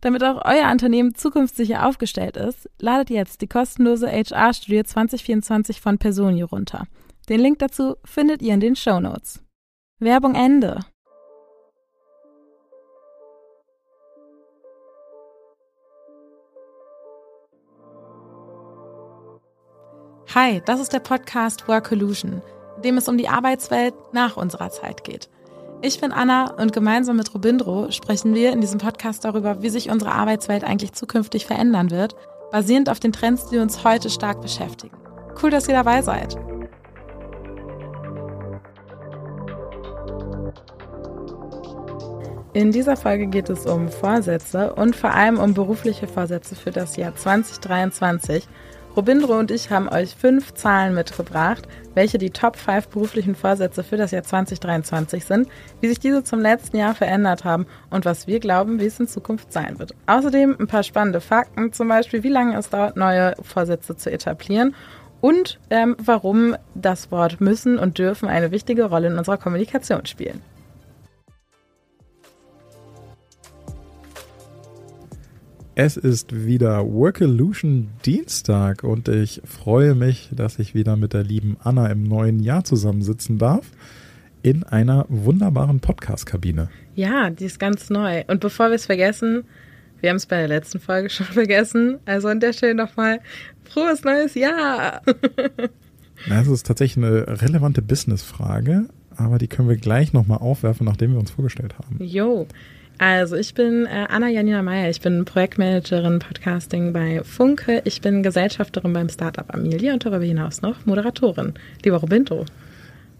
Damit auch euer Unternehmen zukunftssicher aufgestellt ist, ladet jetzt die kostenlose HR-Studie 2024 von Personio runter. Den Link dazu findet ihr in den Show Notes. Werbung Ende. Hi, das ist der Podcast Work Illusion, in dem es um die Arbeitswelt nach unserer Zeit geht. Ich bin Anna und gemeinsam mit Robindro sprechen wir in diesem Podcast darüber, wie sich unsere Arbeitswelt eigentlich zukünftig verändern wird, basierend auf den Trends, die uns heute stark beschäftigen. Cool, dass ihr dabei seid. In dieser Folge geht es um Vorsätze und vor allem um berufliche Vorsätze für das Jahr 2023 Robindro und ich haben euch fünf Zahlen mitgebracht, welche die Top 5 beruflichen Vorsätze für das Jahr 2023 sind, wie sich diese zum letzten Jahr verändert haben und was wir glauben, wie es in Zukunft sein wird. Außerdem ein paar spannende Fakten, zum Beispiel, wie lange es dauert, neue Vorsätze zu etablieren und ähm, warum das Wort müssen und dürfen eine wichtige Rolle in unserer Kommunikation spielen. Es ist wieder Workolution Dienstag und ich freue mich, dass ich wieder mit der lieben Anna im neuen Jahr zusammensitzen darf in einer wunderbaren Podcast-Kabine. Ja, die ist ganz neu. Und bevor wir es vergessen, wir haben es bei der letzten Folge schon vergessen, also an der Stelle nochmal frohes neues Jahr. Das ist tatsächlich eine relevante Business-Frage, aber die können wir gleich nochmal aufwerfen, nachdem wir uns vorgestellt haben. Jo. Also ich bin äh, Anna Janina Meyer, ich bin Projektmanagerin Podcasting bei Funke, ich bin Gesellschafterin beim Startup Amelia und darüber hinaus noch Moderatorin. Lieber Robindro.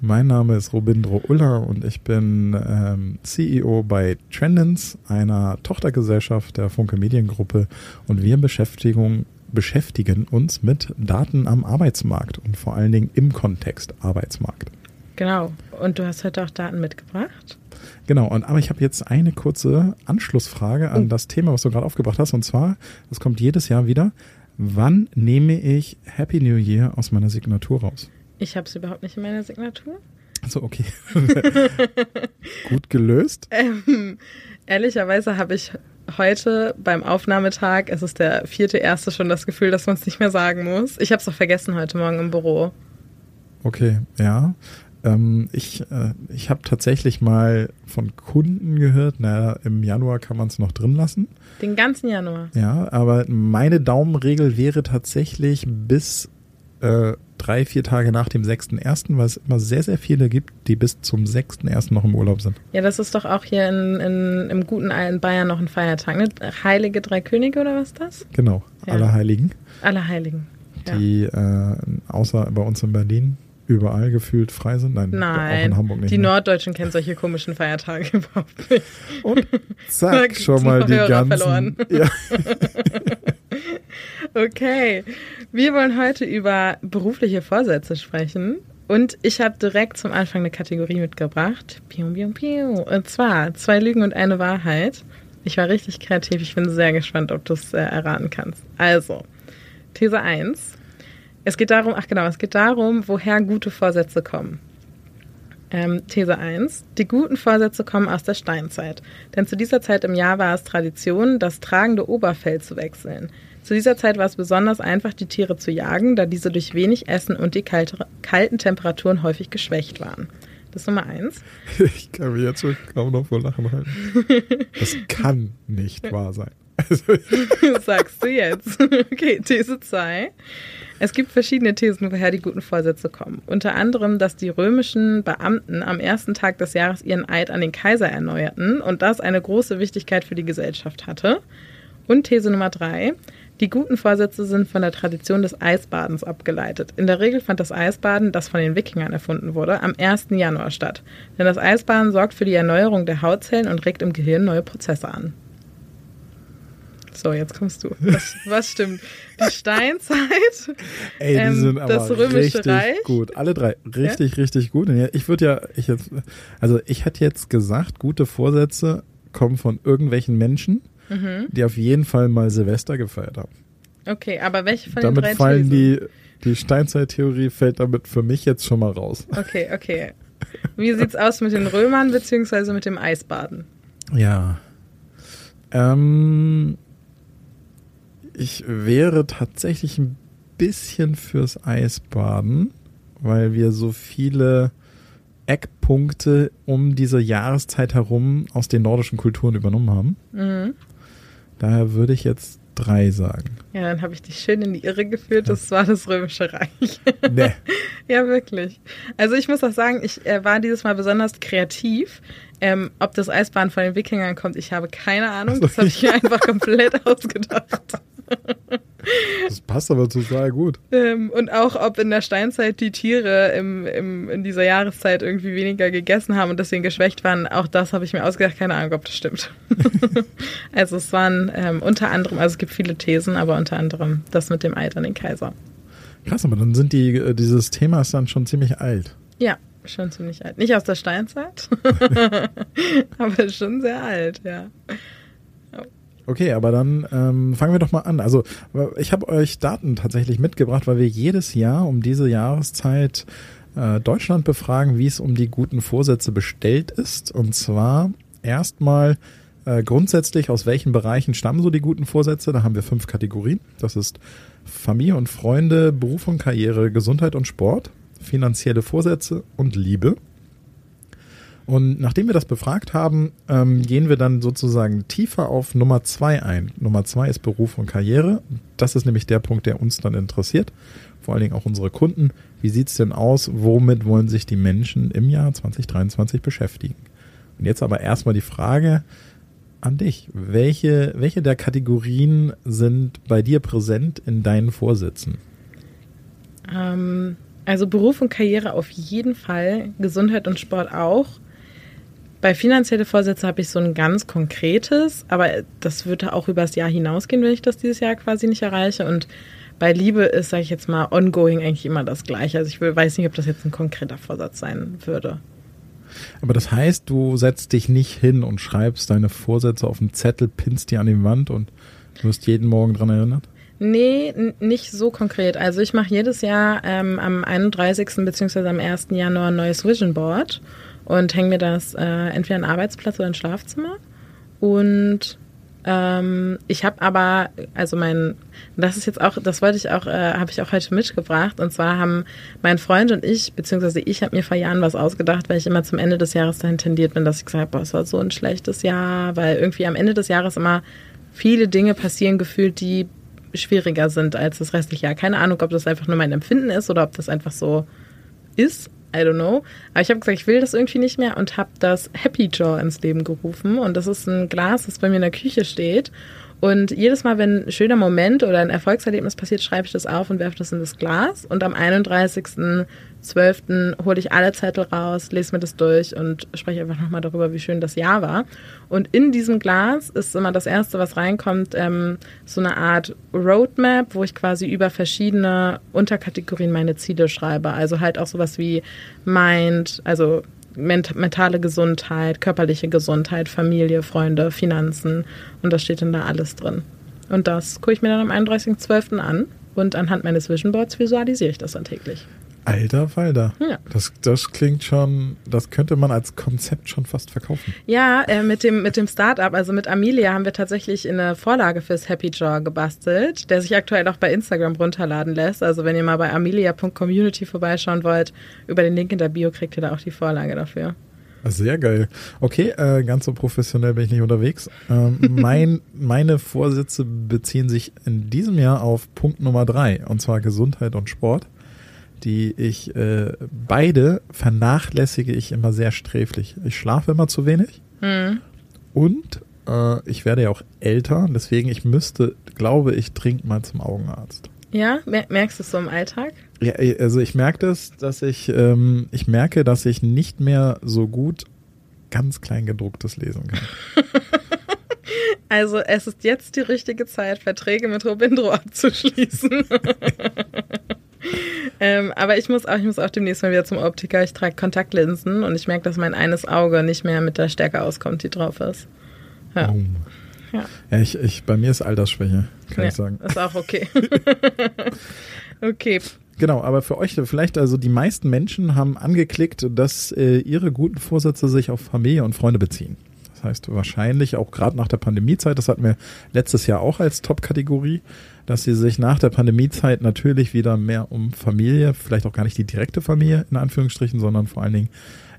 Mein Name ist Robindro Uller und ich bin ähm, CEO bei Trendens, einer Tochtergesellschaft der Funke Mediengruppe und wir beschäftigen, beschäftigen uns mit Daten am Arbeitsmarkt und vor allen Dingen im Kontext Arbeitsmarkt. Genau. Und du hast heute auch Daten mitgebracht? Genau, und aber ich habe jetzt eine kurze Anschlussfrage an oh. das Thema, was du gerade aufgebracht hast. Und zwar, das kommt jedes Jahr wieder. Wann nehme ich Happy New Year aus meiner Signatur raus? Ich habe es überhaupt nicht in meiner Signatur. Also okay. Gut gelöst. Ähm, ehrlicherweise habe ich heute beim Aufnahmetag, es ist der vierte erste, schon das Gefühl, dass man es nicht mehr sagen muss. Ich habe es auch vergessen heute Morgen im Büro. Okay, ja. Ähm, ich äh, ich habe tatsächlich mal von Kunden gehört, naja, im Januar kann man es noch drin lassen. Den ganzen Januar. Ja, aber meine Daumenregel wäre tatsächlich bis äh, drei, vier Tage nach dem 6.1., weil es immer sehr, sehr viele gibt, die bis zum 6.1. noch im Urlaub sind. Ja, das ist doch auch hier in, in, im guten alten Bayern noch ein Feiertag, ne? Heilige Drei Könige oder was ist das? Genau, ja. Allerheiligen. Allerheiligen. Ja. Die äh, außer bei uns in Berlin überall gefühlt frei sind? Nein, Nein auch in Hamburg nicht. Die mehr. Norddeutschen kennen solche komischen Feiertage überhaupt nicht. Und zack, schon mal die ganzen. Verloren. Ja. okay, wir wollen heute über berufliche Vorsätze sprechen. Und ich habe direkt zum Anfang eine Kategorie mitgebracht. Piu, piu, piu. Und zwar zwei Lügen und eine Wahrheit. Ich war richtig kreativ. Ich bin sehr gespannt, ob du es äh, erraten kannst. Also, These 1. Es geht darum, ach genau, es geht darum, woher gute Vorsätze kommen. Ähm, These 1. Die guten Vorsätze kommen aus der Steinzeit. Denn zu dieser Zeit im Jahr war es Tradition, das tragende Oberfell zu wechseln. Zu dieser Zeit war es besonders einfach, die Tiere zu jagen, da diese durch wenig Essen und die kalte, kalten Temperaturen häufig geschwächt waren. Das ist Nummer eins. Ich kann mir jetzt schon kaum noch vor Lachen halten. Das kann nicht wahr sein. Sagst du jetzt. Okay, These 2. Es gibt verschiedene Thesen, woher die guten Vorsätze kommen. Unter anderem, dass die römischen Beamten am ersten Tag des Jahres ihren Eid an den Kaiser erneuerten und das eine große Wichtigkeit für die Gesellschaft hatte. Und These Nummer drei. Die guten Vorsätze sind von der Tradition des Eisbadens abgeleitet. In der Regel fand das Eisbaden, das von den Wikingern erfunden wurde, am 1. Januar statt. Denn das Eisbaden sorgt für die Erneuerung der Hautzellen und regt im Gehirn neue Prozesse an. So, jetzt kommst du. Was, was stimmt? Die Steinzeit, Ey, die ähm, sind aber das Römische richtig Reich. gut. Alle drei richtig, richtig gut. Ja, Ich würde ja, ich jetzt, also ich hätte jetzt gesagt, gute Vorsätze kommen von irgendwelchen Menschen, Mhm. die auf jeden Fall mal Silvester gefeiert haben. Okay, aber welche von damit den drei fallen die, die Steinzeittheorie fällt damit für mich jetzt schon mal raus. Okay, okay. Wie sieht's aus mit den Römern beziehungsweise mit dem Eisbaden? Ja. Ähm, ich wäre tatsächlich ein bisschen fürs Eisbaden, weil wir so viele Eckpunkte um diese Jahreszeit herum aus den nordischen Kulturen übernommen haben. Mhm. Daher würde ich jetzt drei sagen. Ja, dann habe ich dich schön in die Irre geführt. Das war das Römische Reich. Ne. ja, wirklich. Also ich muss auch sagen, ich äh, war dieses Mal besonders kreativ. Ähm, ob das Eisbahn von den Wikingern kommt, ich habe keine Ahnung. Das habe ich mir einfach komplett ausgedacht. Das passt aber total gut. Ähm, und auch, ob in der Steinzeit die Tiere im, im, in dieser Jahreszeit irgendwie weniger gegessen haben und deswegen geschwächt waren, auch das habe ich mir ausgedacht. Keine Ahnung, ob das stimmt. also es waren ähm, unter anderem, also es gibt viele Thesen, aber unter anderem das mit dem Eid an den Kaiser. Krass, aber dann sind die, äh, dieses Thema ist dann schon ziemlich alt. Ja, schon ziemlich alt. Nicht aus der Steinzeit, aber schon sehr alt, ja. Okay, aber dann ähm, fangen wir doch mal an. Also ich habe euch Daten tatsächlich mitgebracht, weil wir jedes Jahr um diese Jahreszeit äh, Deutschland befragen, wie es um die guten Vorsätze bestellt ist. Und zwar erstmal äh, grundsätzlich, aus welchen Bereichen stammen so die guten Vorsätze. Da haben wir fünf Kategorien. Das ist Familie und Freunde, Beruf und Karriere, Gesundheit und Sport, finanzielle Vorsätze und Liebe. Und nachdem wir das befragt haben, ähm, gehen wir dann sozusagen tiefer auf Nummer zwei ein. Nummer zwei ist Beruf und Karriere. Das ist nämlich der Punkt, der uns dann interessiert. Vor allen Dingen auch unsere Kunden. Wie sieht's denn aus? Womit wollen sich die Menschen im Jahr 2023 beschäftigen? Und jetzt aber erstmal die Frage an dich. Welche, welche der Kategorien sind bei dir präsent in deinen Vorsätzen? Ähm, also Beruf und Karriere auf jeden Fall, Gesundheit und Sport auch. Bei finanzielle Vorsätze habe ich so ein ganz konkretes, aber das würde auch übers Jahr hinausgehen, wenn ich das dieses Jahr quasi nicht erreiche. Und bei Liebe ist, sage ich jetzt mal, ongoing eigentlich immer das Gleiche. Also ich weiß nicht, ob das jetzt ein konkreter Vorsatz sein würde. Aber das heißt, du setzt dich nicht hin und schreibst deine Vorsätze auf einen Zettel, pinnst die an die Wand und wirst jeden Morgen dran erinnert? Nee, nicht so konkret. Also ich mache jedes Jahr ähm, am 31. bzw. am 1. Januar ein neues Vision Board und hänge mir das äh, entweder in Arbeitsplatz oder ins Schlafzimmer. Und ähm, ich habe aber, also mein, das ist jetzt auch, das wollte ich auch, äh, habe ich auch heute mitgebracht. Und zwar haben mein Freund und ich, beziehungsweise ich habe mir vor Jahren was ausgedacht, weil ich immer zum Ende des Jahres dahin tendiert bin, dass ich gesagt habe, boah, es war so ein schlechtes Jahr, weil irgendwie am Ende des Jahres immer viele Dinge passieren gefühlt, die schwieriger sind als das restliche Jahr. Keine Ahnung, ob das einfach nur mein Empfinden ist oder ob das einfach so ist. I don't know. Aber ich habe gesagt, ich will das irgendwie nicht mehr und habe das Happy Jaw ins Leben gerufen. Und das ist ein Glas, das bei mir in der Küche steht. Und jedes Mal, wenn ein schöner Moment oder ein Erfolgserlebnis passiert, schreibe ich das auf und werfe das in das Glas. Und am 31.12. hole ich alle Zettel raus, lese mir das durch und spreche einfach nochmal darüber, wie schön das Jahr war. Und in diesem Glas ist immer das Erste, was reinkommt, ähm, so eine Art Roadmap, wo ich quasi über verschiedene Unterkategorien meine Ziele schreibe. Also halt auch sowas wie Mind, also ment mentale Gesundheit, körperliche Gesundheit, Familie, Freunde, Finanzen. Und das steht dann da alles drin. Und das gucke ich mir dann am 31.12. an und anhand meines Vision Boards visualisiere ich das dann täglich. Alter Falter. Ja. Das, das klingt schon, das könnte man als Konzept schon fast verkaufen. Ja, äh, mit dem, mit dem Startup, also mit Amelia, haben wir tatsächlich eine Vorlage fürs Happy Jar gebastelt, der sich aktuell auch bei Instagram runterladen lässt. Also wenn ihr mal bei amelia.community vorbeischauen wollt, über den Link in der Bio kriegt ihr da auch die Vorlage dafür. Sehr geil. Okay, äh, ganz so professionell bin ich nicht unterwegs. Ähm, mein, meine Vorsätze beziehen sich in diesem Jahr auf Punkt Nummer drei, und zwar Gesundheit und Sport die ich äh, beide vernachlässige ich immer sehr sträflich. Ich schlafe immer zu wenig Mhm. und äh, ich werde ja auch älter, deswegen ich müsste, glaube ich, dringend mal zum Augenarzt. Ja, mer merkst du es so im Alltag? Ja, also ich merke das, dass ich, ähm, ich merke, dass ich nicht mehr so gut ganz klein gedrucktes lesen kann. Also es ist jetzt die richtige Zeit, Verträge mit Robindro abzuschließen. ähm, aber ich muss auch, ich muss auch demnächst mal wieder zum Optiker. Ich trage Kontaktlinsen und ich merke, dass mein eines Auge nicht mehr mit der Stärke auskommt, die drauf ist. Ja. Oh. Ja. ja ich, ich, bei mir ist Altersschwäche, kann ja, ich sagen. Ist auch okay. okay. Genau, aber für euch vielleicht, also die meisten Menschen haben angeklickt, dass äh, ihre guten Vorsätze sich auf Familie und Freunde beziehen. Das heißt wahrscheinlich auch gerade nach der Pandemiezeit, das hatten wir letztes Jahr auch als Top-Kategorie, dass sie sich nach der Pandemiezeit natürlich wieder mehr um Familie, vielleicht auch gar nicht die direkte Familie in Anführungsstrichen, sondern vor allen Dingen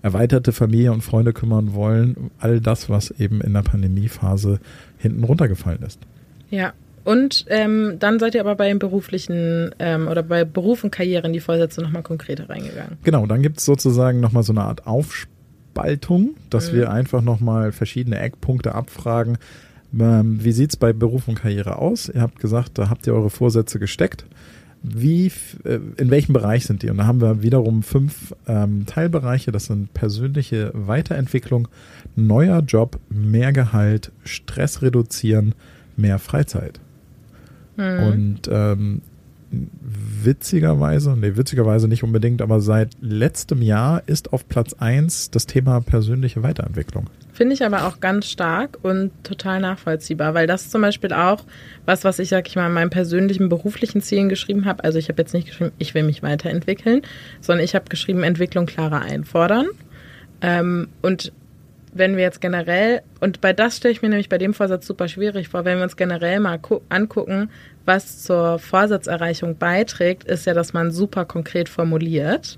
erweiterte Familie und Freunde kümmern wollen. All das, was eben in der Pandemiephase hinten runtergefallen ist. Ja, und ähm, dann seid ihr aber bei den beruflichen ähm, oder bei Beruf und Karriere in die Vorsätze nochmal konkreter reingegangen. Genau, dann gibt es sozusagen nochmal so eine Art Aufspaltung, dass Mhm. wir einfach nochmal verschiedene Eckpunkte abfragen. Ähm, wie sieht's bei Beruf und Karriere aus? Ihr habt gesagt, da habt ihr eure Vorsätze gesteckt. Wie, äh, in welchem Bereich sind die? Und da haben wir wiederum fünf ähm, Teilbereiche. Das sind persönliche Weiterentwicklung, neuer Job, mehr Gehalt, Stress reduzieren, mehr Freizeit. Mhm. Und ähm, witzigerweise, nee, witzigerweise nicht unbedingt, aber seit letztem Jahr ist auf Platz eins das Thema persönliche Weiterentwicklung. Finde ich aber auch ganz stark und total nachvollziehbar, weil das zum Beispiel auch was, was ich, sag ich mal, in meinen persönlichen beruflichen Zielen geschrieben habe. Also ich habe jetzt nicht geschrieben, ich will mich weiterentwickeln, sondern ich habe geschrieben, Entwicklung klarer einfordern. Ähm, und wenn wir jetzt generell, und bei das stelle ich mir nämlich bei dem Vorsatz super schwierig vor, wenn wir uns generell mal gu- angucken, was zur Vorsatzerreichung beiträgt, ist ja, dass man super konkret formuliert,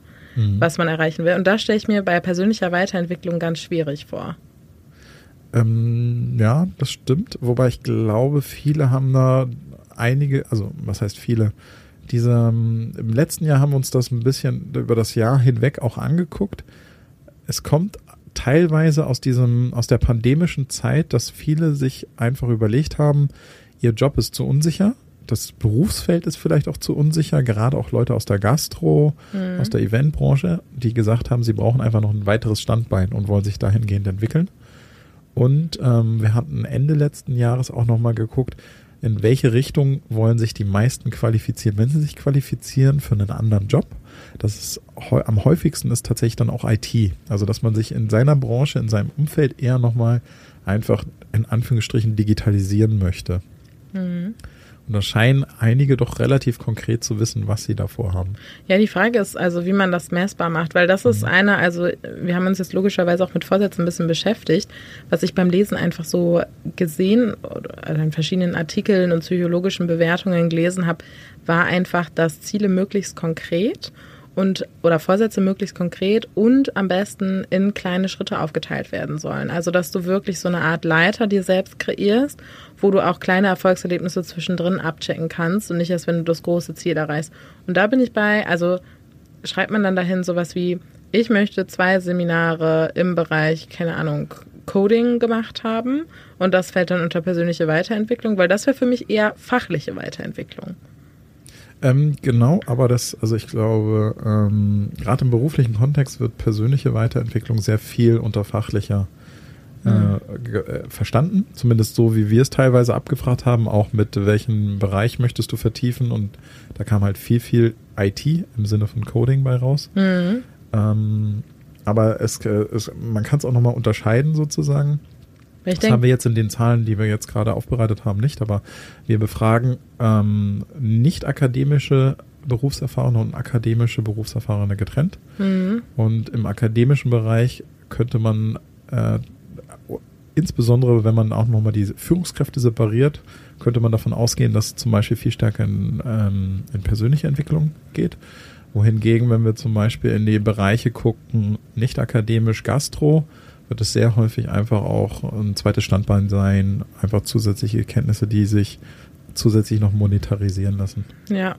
was man erreichen will. Und da stelle ich mir bei persönlicher Weiterentwicklung ganz schwierig vor. Ähm, ja, das stimmt. Wobei ich glaube, viele haben da einige, also was heißt viele? Diese, ähm, Im letzten Jahr haben wir uns das ein bisschen über das Jahr hinweg auch angeguckt. Es kommt teilweise aus diesem, aus der pandemischen Zeit, dass viele sich einfach überlegt haben, ihr Job ist zu unsicher. Das Berufsfeld ist vielleicht auch zu unsicher, gerade auch Leute aus der Gastro, aus der Eventbranche, die gesagt haben, sie brauchen einfach noch ein weiteres Standbein und wollen sich dahingehend entwickeln. Und ähm, wir hatten Ende letzten Jahres auch nochmal geguckt, in welche Richtung wollen sich die meisten qualifizieren, wenn sie sich qualifizieren für einen anderen Job. Das ist am häufigsten ist tatsächlich dann auch IT. Also dass man sich in seiner Branche, in seinem Umfeld eher nochmal einfach in Anführungsstrichen digitalisieren möchte. Und da scheinen einige doch relativ konkret zu wissen, was sie davor haben. Ja, die Frage ist also, wie man das messbar macht, weil das ist eine, also wir haben uns jetzt logischerweise auch mit Vorsätzen ein bisschen beschäftigt, was ich beim Lesen einfach so gesehen oder also in verschiedenen Artikeln und psychologischen Bewertungen gelesen habe, war einfach, dass Ziele möglichst konkret und oder Vorsätze möglichst konkret und am besten in kleine Schritte aufgeteilt werden sollen. Also dass du wirklich so eine Art Leiter dir selbst kreierst, wo du auch kleine Erfolgserlebnisse zwischendrin abchecken kannst und nicht erst, wenn du das große Ziel erreichst. Und da bin ich bei, also schreibt man dann dahin sowas wie, ich möchte zwei Seminare im Bereich, keine Ahnung, Coding gemacht haben und das fällt dann unter persönliche Weiterentwicklung, weil das wäre für mich eher fachliche Weiterentwicklung. Ähm, genau, aber das, also ich glaube, ähm, gerade im beruflichen Kontext wird persönliche Weiterentwicklung sehr viel unter fachlicher äh, ge- äh, verstanden. Zumindest so, wie wir es teilweise abgefragt haben, auch mit welchem Bereich möchtest du vertiefen und da kam halt viel, viel IT im Sinne von Coding bei raus. Ähm, aber es, äh, es, man kann es auch nochmal unterscheiden sozusagen. Ich das denk, haben wir jetzt in den Zahlen, die wir jetzt gerade aufbereitet haben, nicht, aber wir befragen ähm, nicht akademische Berufserfahrene und akademische Berufserfahrene getrennt. Mhm. Und im akademischen Bereich könnte man äh, insbesondere, wenn man auch nochmal die Führungskräfte separiert, könnte man davon ausgehen, dass es zum Beispiel viel stärker in, ähm, in persönliche Entwicklung geht. Wohingegen, wenn wir zum Beispiel in die Bereiche gucken, nicht akademisch Gastro, wird es sehr häufig einfach auch ein zweites Standbein sein, einfach zusätzliche Kenntnisse, die sich zusätzlich noch monetarisieren lassen. Ja,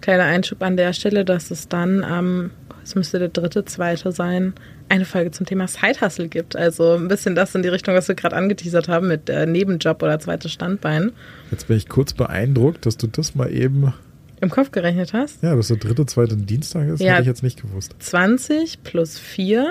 kleiner Einschub an der Stelle, dass es dann am, es müsste der dritte, zweite sein, eine Folge zum Thema Side Hustle gibt. Also ein bisschen das in die Richtung, was wir gerade angeteasert haben mit äh, Nebenjob oder zweites Standbein. Jetzt bin ich kurz beeindruckt, dass du das mal eben Im Kopf gerechnet hast. Ja, dass der dritte, zweite Dienstag ist, Ja. hätte ich jetzt nicht gewusst. 20 plus 4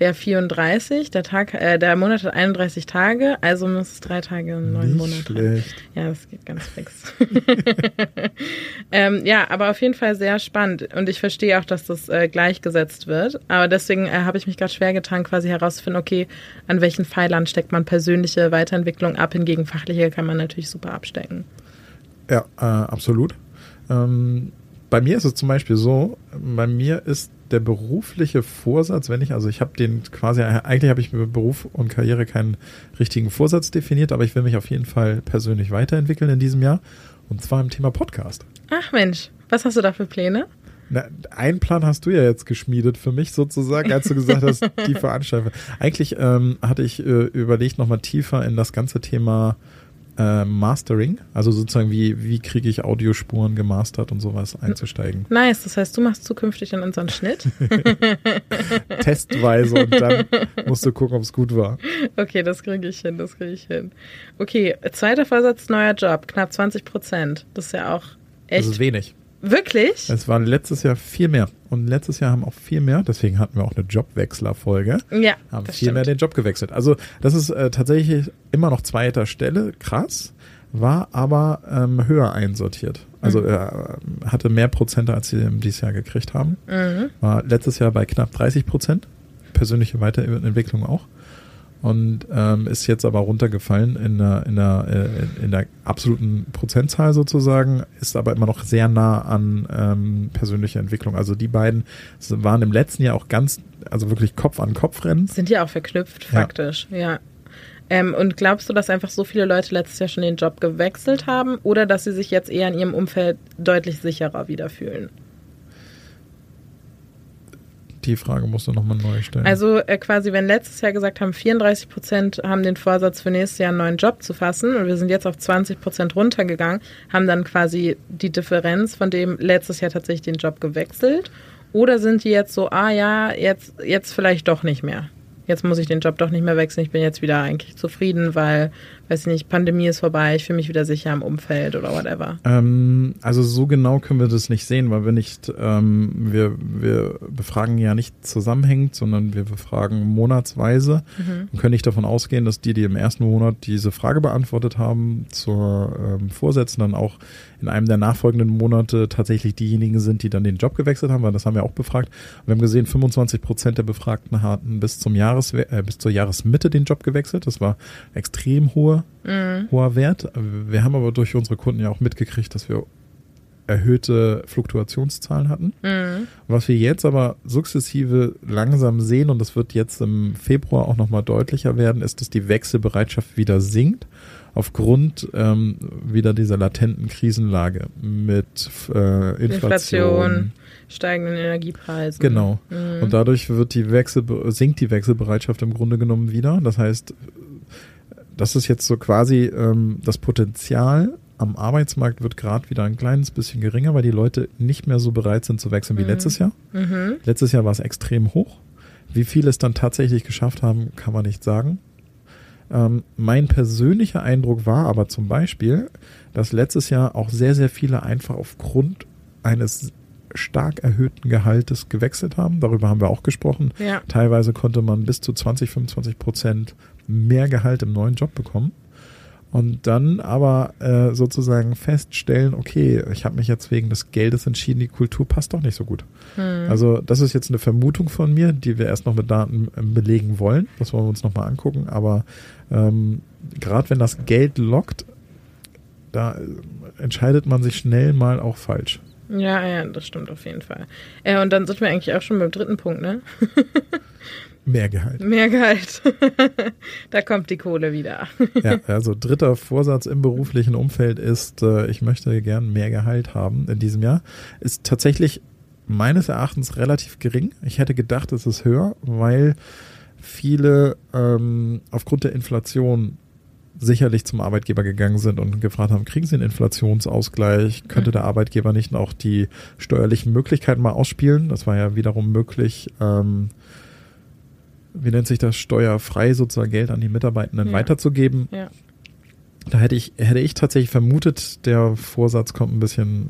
wäre 34. Der, Tag, äh, der Monat hat 31 Tage, also muss es drei Tage und neun nicht Monate. schlecht. Ja, das geht ganz fix. ähm, ja, aber auf jeden Fall sehr spannend. Und ich verstehe auch, dass das äh, gleichgesetzt wird. Aber deswegen äh, habe ich mich gerade schwer getan, quasi herauszufinden, okay, an welchen Pfeilern steckt man persönliche Weiterentwicklung ab. Hingegen fachliche kann man natürlich super abstecken. Ja, äh, absolut. Ähm, bei mir ist es zum Beispiel so, bei mir ist der berufliche Vorsatz, wenn ich, also ich habe den quasi, eigentlich habe ich mit Beruf und Karriere keinen richtigen Vorsatz definiert, aber ich will mich auf jeden Fall persönlich weiterentwickeln in diesem Jahr. Und zwar im Thema Podcast. Ach Mensch, was hast du da für Pläne? Na, einen Plan hast du ja jetzt geschmiedet für mich sozusagen, als du gesagt hast, die Veranstaltung. Eigentlich ähm, hatte ich äh, überlegt, nochmal tiefer in das ganze Thema äh, Mastering, also sozusagen wie, wie kriege ich Audiospuren gemastert und sowas einzusteigen. Nice, das heißt, du machst zukünftig dann unseren Schnitt. Testweise und dann musst du gucken, ob es gut war. Okay, das kriege ich hin, das kriege ich hin. Okay, zweiter Vorsatz, neuer Job, knapp 20 Prozent. Das ist ja auch Das echt. ist wenig. Wirklich? Es war letztes Jahr viel mehr. Und letztes Jahr haben auch viel mehr, deswegen hatten wir auch eine Jobwechsler-Folge, Ja, haben viel stimmt. mehr den Job gewechselt. Also das ist äh, tatsächlich immer noch zweiter Stelle, krass, war aber ähm, höher einsortiert. Also Mhm. äh, hatte mehr Prozente, als sie im dieses Jahr gekriegt haben. Mhm. War letztes Jahr bei knapp 30 Prozent. Persönliche Weiterentwicklung auch. Und ähm, ist jetzt aber runtergefallen in der, in, der, äh, in der absoluten Prozentzahl sozusagen, ist aber immer noch sehr nah an ähm, persönlicher Entwicklung. Also die beiden waren im letzten Jahr auch ganz, also wirklich Kopf an Kopf rennen. Sind ja auch verknüpft, Ja. faktisch, ja. Ähm, und glaubst du, dass einfach so viele Leute letztes Jahr schon den Job gewechselt haben oder dass sie sich jetzt eher in ihrem Umfeld deutlich sicherer wieder fühlen? Die Frage musst du nochmal neu stellen. Also äh, quasi, wenn letztes Jahr gesagt haben, 34 Prozent haben den Vorsatz für nächstes Jahr einen neuen Job zu fassen und wir sind jetzt auf 20 Prozent runtergegangen, haben dann quasi die Differenz von dem letztes Jahr tatsächlich den Job gewechselt oder sind die jetzt so, ah ja, jetzt, jetzt vielleicht doch nicht mehr. Jetzt muss ich den Job doch nicht mehr wechseln. Ich bin jetzt wieder eigentlich zufrieden, weil, weiß ich nicht, Pandemie ist vorbei, ich fühle mich wieder sicher im Umfeld oder whatever. Ähm, also so genau können wir das nicht sehen, weil wir nicht, ähm, wir, wir befragen ja nicht zusammenhängend, sondern wir befragen monatsweise und können nicht davon ausgehen, dass die, die im ersten Monat diese Frage beantwortet haben, zur ähm, Vorsitzenden auch in einem der nachfolgenden Monate tatsächlich diejenigen sind, die dann den Job gewechselt haben, weil das haben wir auch befragt. Und wir haben gesehen, 25 Prozent der Befragten hatten bis zum Jahres, äh, bis zur Jahresmitte den Job gewechselt. Das war extrem hohe, hoher Wert. Wir haben aber durch unsere Kunden ja auch mitgekriegt, dass wir erhöhte Fluktuationszahlen hatten. Mhm. Was wir jetzt aber sukzessive langsam sehen, und das wird jetzt im Februar auch nochmal deutlicher werden, ist, dass die Wechselbereitschaft wieder sinkt, aufgrund ähm, wieder dieser latenten Krisenlage mit äh, Inflation. Inflation, steigenden Energiepreisen. Genau. Mhm. Und dadurch wird die Wechsel, sinkt die Wechselbereitschaft im Grunde genommen wieder. Das heißt, das ist jetzt so quasi ähm, das Potenzial am Arbeitsmarkt wird gerade wieder ein kleines bisschen geringer, weil die Leute nicht mehr so bereit sind zu wechseln wie Mhm. letztes Jahr. Mhm. Letztes Jahr war es extrem hoch. Wie viele es dann tatsächlich geschafft haben, kann man nicht sagen. Ähm, mein persönlicher Eindruck war aber zum Beispiel, dass letztes Jahr auch sehr, sehr viele einfach aufgrund eines stark erhöhten Gehaltes gewechselt haben. Darüber haben wir auch gesprochen. Ja. Teilweise konnte man bis zu 20, 25 Prozent mehr Gehalt im neuen Job bekommen. und dann aber äh, sozusagen feststellen, okay, ich habe mich jetzt wegen des Geldes entschieden, die Kultur passt doch nicht so gut. Hm. Also das ist jetzt eine Vermutung von mir, die wir erst noch mit Daten ähm, belegen wollen. Das wollen wir uns nochmal angucken. Aber ähm, gerade wenn das Geld lockt, da äh, entscheidet man sich schnell mal auch falsch. Ja, ja, das stimmt auf jeden Fall. Äh, und dann sind wir eigentlich auch schon beim dritten Punkt, ne? Mehr Gehalt. Mehr Gehalt. da kommt die Kohle wieder. ja, also dritter Vorsatz im beruflichen Umfeld ist, äh, ich möchte gern mehr Gehalt haben in diesem Jahr. Ist tatsächlich meines Erachtens relativ gering. Ich hätte gedacht, es ist höher, weil viele ähm, aufgrund der Inflation sicherlich zum Arbeitgeber gegangen sind und gefragt haben, kriegen Sie einen Inflationsausgleich? Könnte mhm. der Arbeitgeber nicht auch die steuerlichen Möglichkeiten mal ausspielen? Das war ja wiederum möglich, ähm, wie nennt sich das, steuerfrei sozusagen Geld an die Mitarbeitenden ja. weiterzugeben. Ja. Da hätte ich, hätte ich tatsächlich vermutet, der Vorsatz kommt ein bisschen,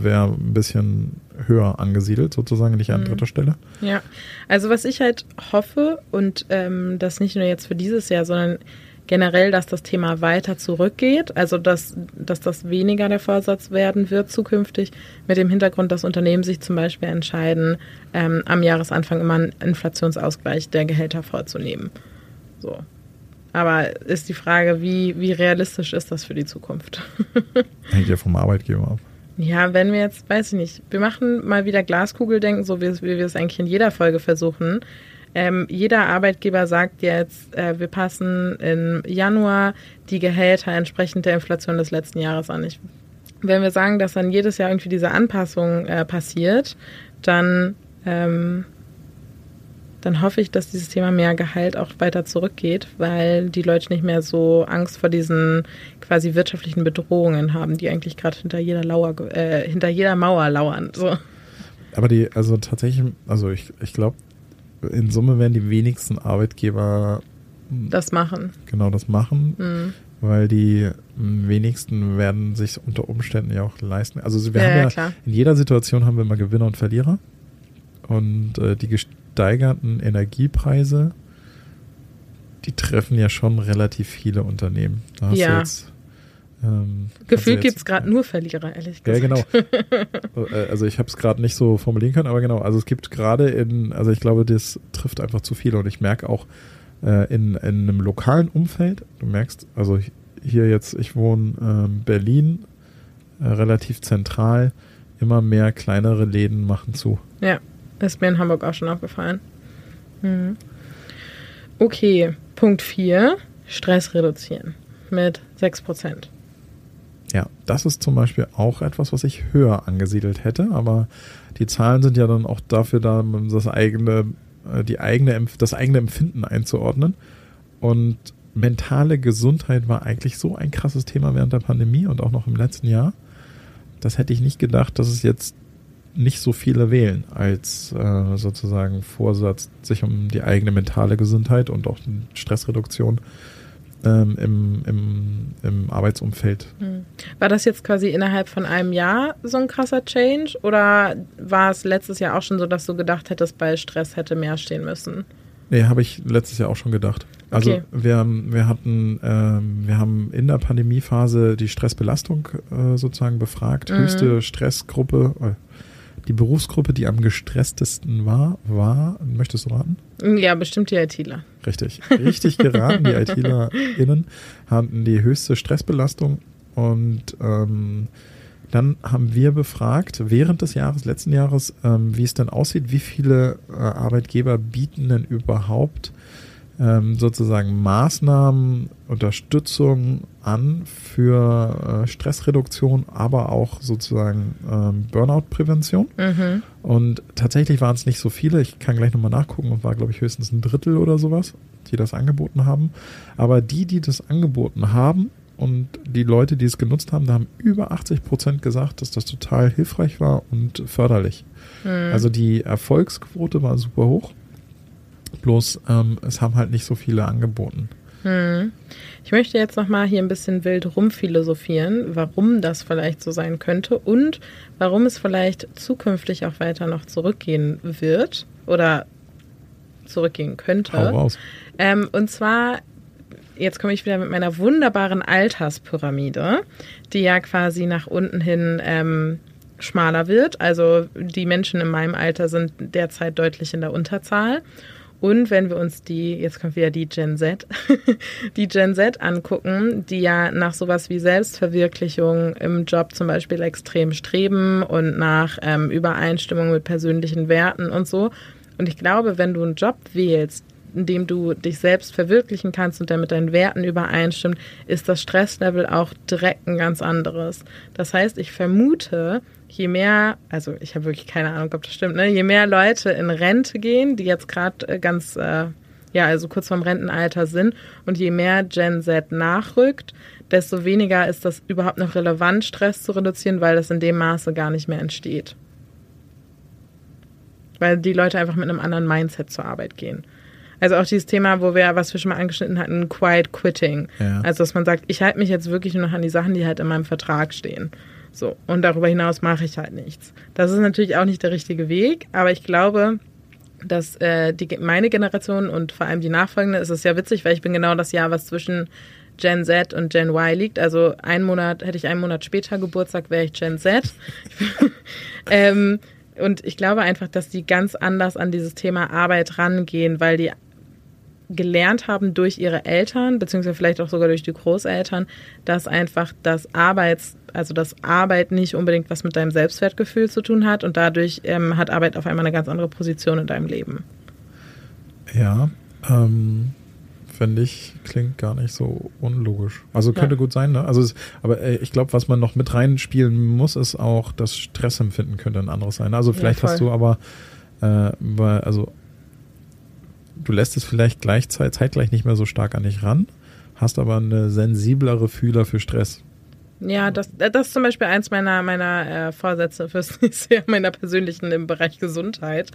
wäre ein bisschen höher angesiedelt, sozusagen, nicht an mhm. dritter Stelle. Ja, also was ich halt hoffe und ähm, das nicht nur jetzt für dieses Jahr, sondern generell, dass das Thema weiter zurückgeht, also dass, dass das weniger der Vorsatz werden wird zukünftig, mit dem Hintergrund, dass Unternehmen sich zum Beispiel entscheiden, ähm, am Jahresanfang immer einen Inflationsausgleich der Gehälter vorzunehmen. So. Aber ist die Frage, wie, wie realistisch ist das für die Zukunft? Hängt ja vom Arbeitgeber ab. Ja, wenn wir jetzt, weiß ich nicht, wir machen mal wieder Glaskugeldenken, so wie, wie wir es eigentlich in jeder Folge versuchen. Ähm, jeder Arbeitgeber sagt jetzt, äh, wir passen im Januar die Gehälter entsprechend der Inflation des letzten Jahres an. Ich, wenn wir sagen, dass dann jedes Jahr irgendwie diese Anpassung äh, passiert, dann, ähm, dann hoffe ich, dass dieses Thema mehr Gehalt auch weiter zurückgeht, weil die Leute nicht mehr so Angst vor diesen quasi wirtschaftlichen Bedrohungen haben, die eigentlich gerade hinter jeder Lauer, äh, hinter jeder Mauer lauern. So. Aber die, also tatsächlich, also ich, ich glaube, in Summe werden die wenigsten Arbeitgeber das machen. Genau das machen, mhm. weil die wenigsten werden sich unter Umständen ja auch leisten. Also wir ja, haben ja, klar. in jeder Situation haben wir immer Gewinner und Verlierer und äh, die gesteigerten Energiepreise, die treffen ja schon relativ viele Unternehmen. Da hast ja. du jetzt ähm, Gefühlt gibt es gerade nur Verlierer, ehrlich gesagt. Ja, genau. Äh, also ich habe es gerade nicht so formulieren können, aber genau, also es gibt gerade in, also ich glaube, das trifft einfach zu viele und ich merke auch äh, in, in einem lokalen Umfeld, du merkst, also hier jetzt, ich wohne ähm, Berlin, äh, relativ zentral, immer mehr kleinere Läden machen zu. Ja, ist mir in Hamburg auch schon aufgefallen. Mhm. Okay, Punkt 4, Stress reduzieren mit 6 Prozent. Ja, das ist zum Beispiel auch etwas, was ich höher angesiedelt hätte, aber die Zahlen sind ja dann auch dafür da, das eigene, äh, die eigene, das eigene Empfinden einzuordnen. Und mentale Gesundheit war eigentlich so ein krasses Thema während der Pandemie und auch noch im letzten Jahr. Das hätte ich nicht gedacht, dass es jetzt nicht so viele wählen als äh, sozusagen Vorsatz, sich um die eigene mentale Gesundheit und auch Stressreduktion äh, ähm, im, im, im Arbeitsumfeld. Hm. War das jetzt quasi innerhalb von einem Jahr so ein krasser Change oder war es letztes Jahr auch schon so, dass du gedacht hättest, bei Stress hätte mehr stehen müssen? Nee, habe ich letztes Jahr auch schon gedacht. Also okay. wir, wir hatten, ähm, wir haben in der Pandemiephase die Stressbelastung äh, sozusagen befragt, mhm. höchste Stressgruppe, äh, die Berufsgruppe, die am gestresstesten war, war, möchtest du raten? Ja, bestimmt die ITler. Richtig, richtig geraten. Die ITlerInnen hatten die höchste Stressbelastung und ähm, dann haben wir befragt, während des Jahres, letzten Jahres, ähm, wie es denn aussieht, wie viele äh, Arbeitgeber bieten denn überhaupt ähm, sozusagen Maßnahmen, Unterstützung an für äh, Stressreduktion, aber auch sozusagen ähm, Burnout-Prävention. Mhm. Und tatsächlich waren es nicht so viele. Ich kann gleich nochmal nachgucken und war, glaube ich, höchstens ein Drittel oder sowas, die das angeboten haben. Aber die, die das angeboten haben, und die Leute, die es genutzt haben, da haben über 80 Prozent gesagt, dass das total hilfreich war und förderlich. Mhm. Also die Erfolgsquote war super hoch. Bloß ähm, es haben halt nicht so viele angeboten. Hm. Ich möchte jetzt nochmal hier ein bisschen wild rumphilosophieren, warum das vielleicht so sein könnte und warum es vielleicht zukünftig auch weiter noch zurückgehen wird oder zurückgehen könnte. Hau raus. Ähm, und zwar jetzt komme ich wieder mit meiner wunderbaren Alterspyramide, die ja quasi nach unten hin ähm, schmaler wird. Also die Menschen in meinem Alter sind derzeit deutlich in der Unterzahl. Und wenn wir uns die, jetzt kommt wieder die Gen Z, die Gen Z angucken, die ja nach sowas wie Selbstverwirklichung im Job zum Beispiel extrem streben und nach ähm, Übereinstimmung mit persönlichen Werten und so. Und ich glaube, wenn du einen Job wählst, in dem du dich selbst verwirklichen kannst und der mit deinen Werten übereinstimmt, ist das Stresslevel auch direkt ein ganz anderes. Das heißt, ich vermute, je mehr, also ich habe wirklich keine Ahnung, ob das stimmt, ne? je mehr Leute in Rente gehen, die jetzt gerade äh, ganz, äh, ja, also kurz vorm Rentenalter sind und je mehr Gen Z nachrückt, desto weniger ist das überhaupt noch relevant, Stress zu reduzieren, weil das in dem Maße gar nicht mehr entsteht. Weil die Leute einfach mit einem anderen Mindset zur Arbeit gehen. Also auch dieses Thema, wo wir, was wir schon mal angeschnitten hatten, Quiet Quitting. Ja. Also dass man sagt, ich halte mich jetzt wirklich nur noch an die Sachen, die halt in meinem Vertrag stehen. So. Und darüber hinaus mache ich halt nichts. Das ist natürlich auch nicht der richtige Weg, aber ich glaube, dass äh, die, meine Generation und vor allem die nachfolgende, ist es ja witzig, weil ich bin genau das Jahr, was zwischen Gen Z und Gen Y liegt. Also ein Monat, hätte ich einen Monat später Geburtstag, wäre ich Gen Z. ähm, und ich glaube einfach, dass die ganz anders an dieses Thema Arbeit rangehen, weil die gelernt haben durch ihre Eltern, beziehungsweise vielleicht auch sogar durch die Großeltern, dass einfach das Arbeits, also das Arbeit nicht unbedingt was mit deinem Selbstwertgefühl zu tun hat und dadurch ähm, hat Arbeit auf einmal eine ganz andere Position in deinem Leben. Ja, ähm, finde ich, klingt gar nicht so unlogisch. Also könnte ja. gut sein, ne? Also, es, aber äh, ich glaube, was man noch mit reinspielen muss, ist auch, das Stressempfinden könnte ein anderes sein. Also vielleicht ja, hast du aber, äh, weil, also du lässt es vielleicht gleichzeitig, zeitgleich nicht mehr so stark an dich ran, hast aber eine sensiblere Fühler für Stress. Ja, das, das ist zum Beispiel eins meiner, meiner äh, Vorsätze fürs nächste Jahr, meiner persönlichen im Bereich Gesundheit,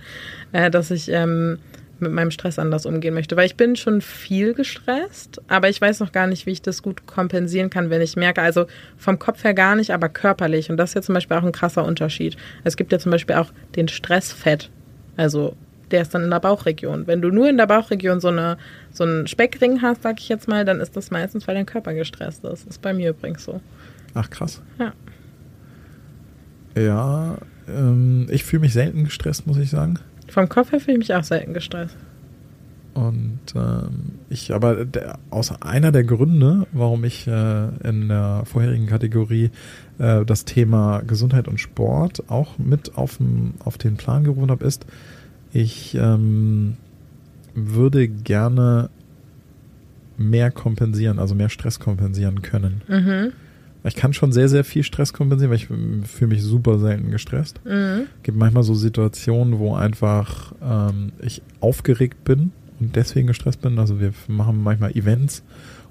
äh, dass ich ähm, mit meinem Stress anders umgehen möchte. Weil ich bin schon viel gestresst, aber ich weiß noch gar nicht, wie ich das gut kompensieren kann, wenn ich merke, also vom Kopf her gar nicht, aber körperlich. Und das ist ja zum Beispiel auch ein krasser Unterschied. Es gibt ja zum Beispiel auch den Stressfett. Also der ist dann in der Bauchregion. Wenn du nur in der Bauchregion so, eine, so einen Speckring hast, sag ich jetzt mal, dann ist das meistens, weil dein Körper gestresst ist. Das ist bei mir übrigens so. Ach krass. Ja. Ja, ähm, ich fühle mich selten gestresst, muss ich sagen. Vom Kopf her fühle ich mich auch selten gestresst. Und ähm, ich, aber der, aus einer der Gründe, warum ich äh, in der vorherigen Kategorie äh, das Thema Gesundheit und Sport auch mit aufm, auf den Plan gerufen habe, ist, ich ähm, würde gerne mehr kompensieren, also mehr Stress kompensieren können. Mhm. Ich kann schon sehr, sehr viel Stress kompensieren, weil ich fühle mich super selten gestresst. Mhm. Es gibt manchmal so Situationen, wo einfach ähm, ich aufgeregt bin und deswegen gestresst bin. Also wir machen manchmal Events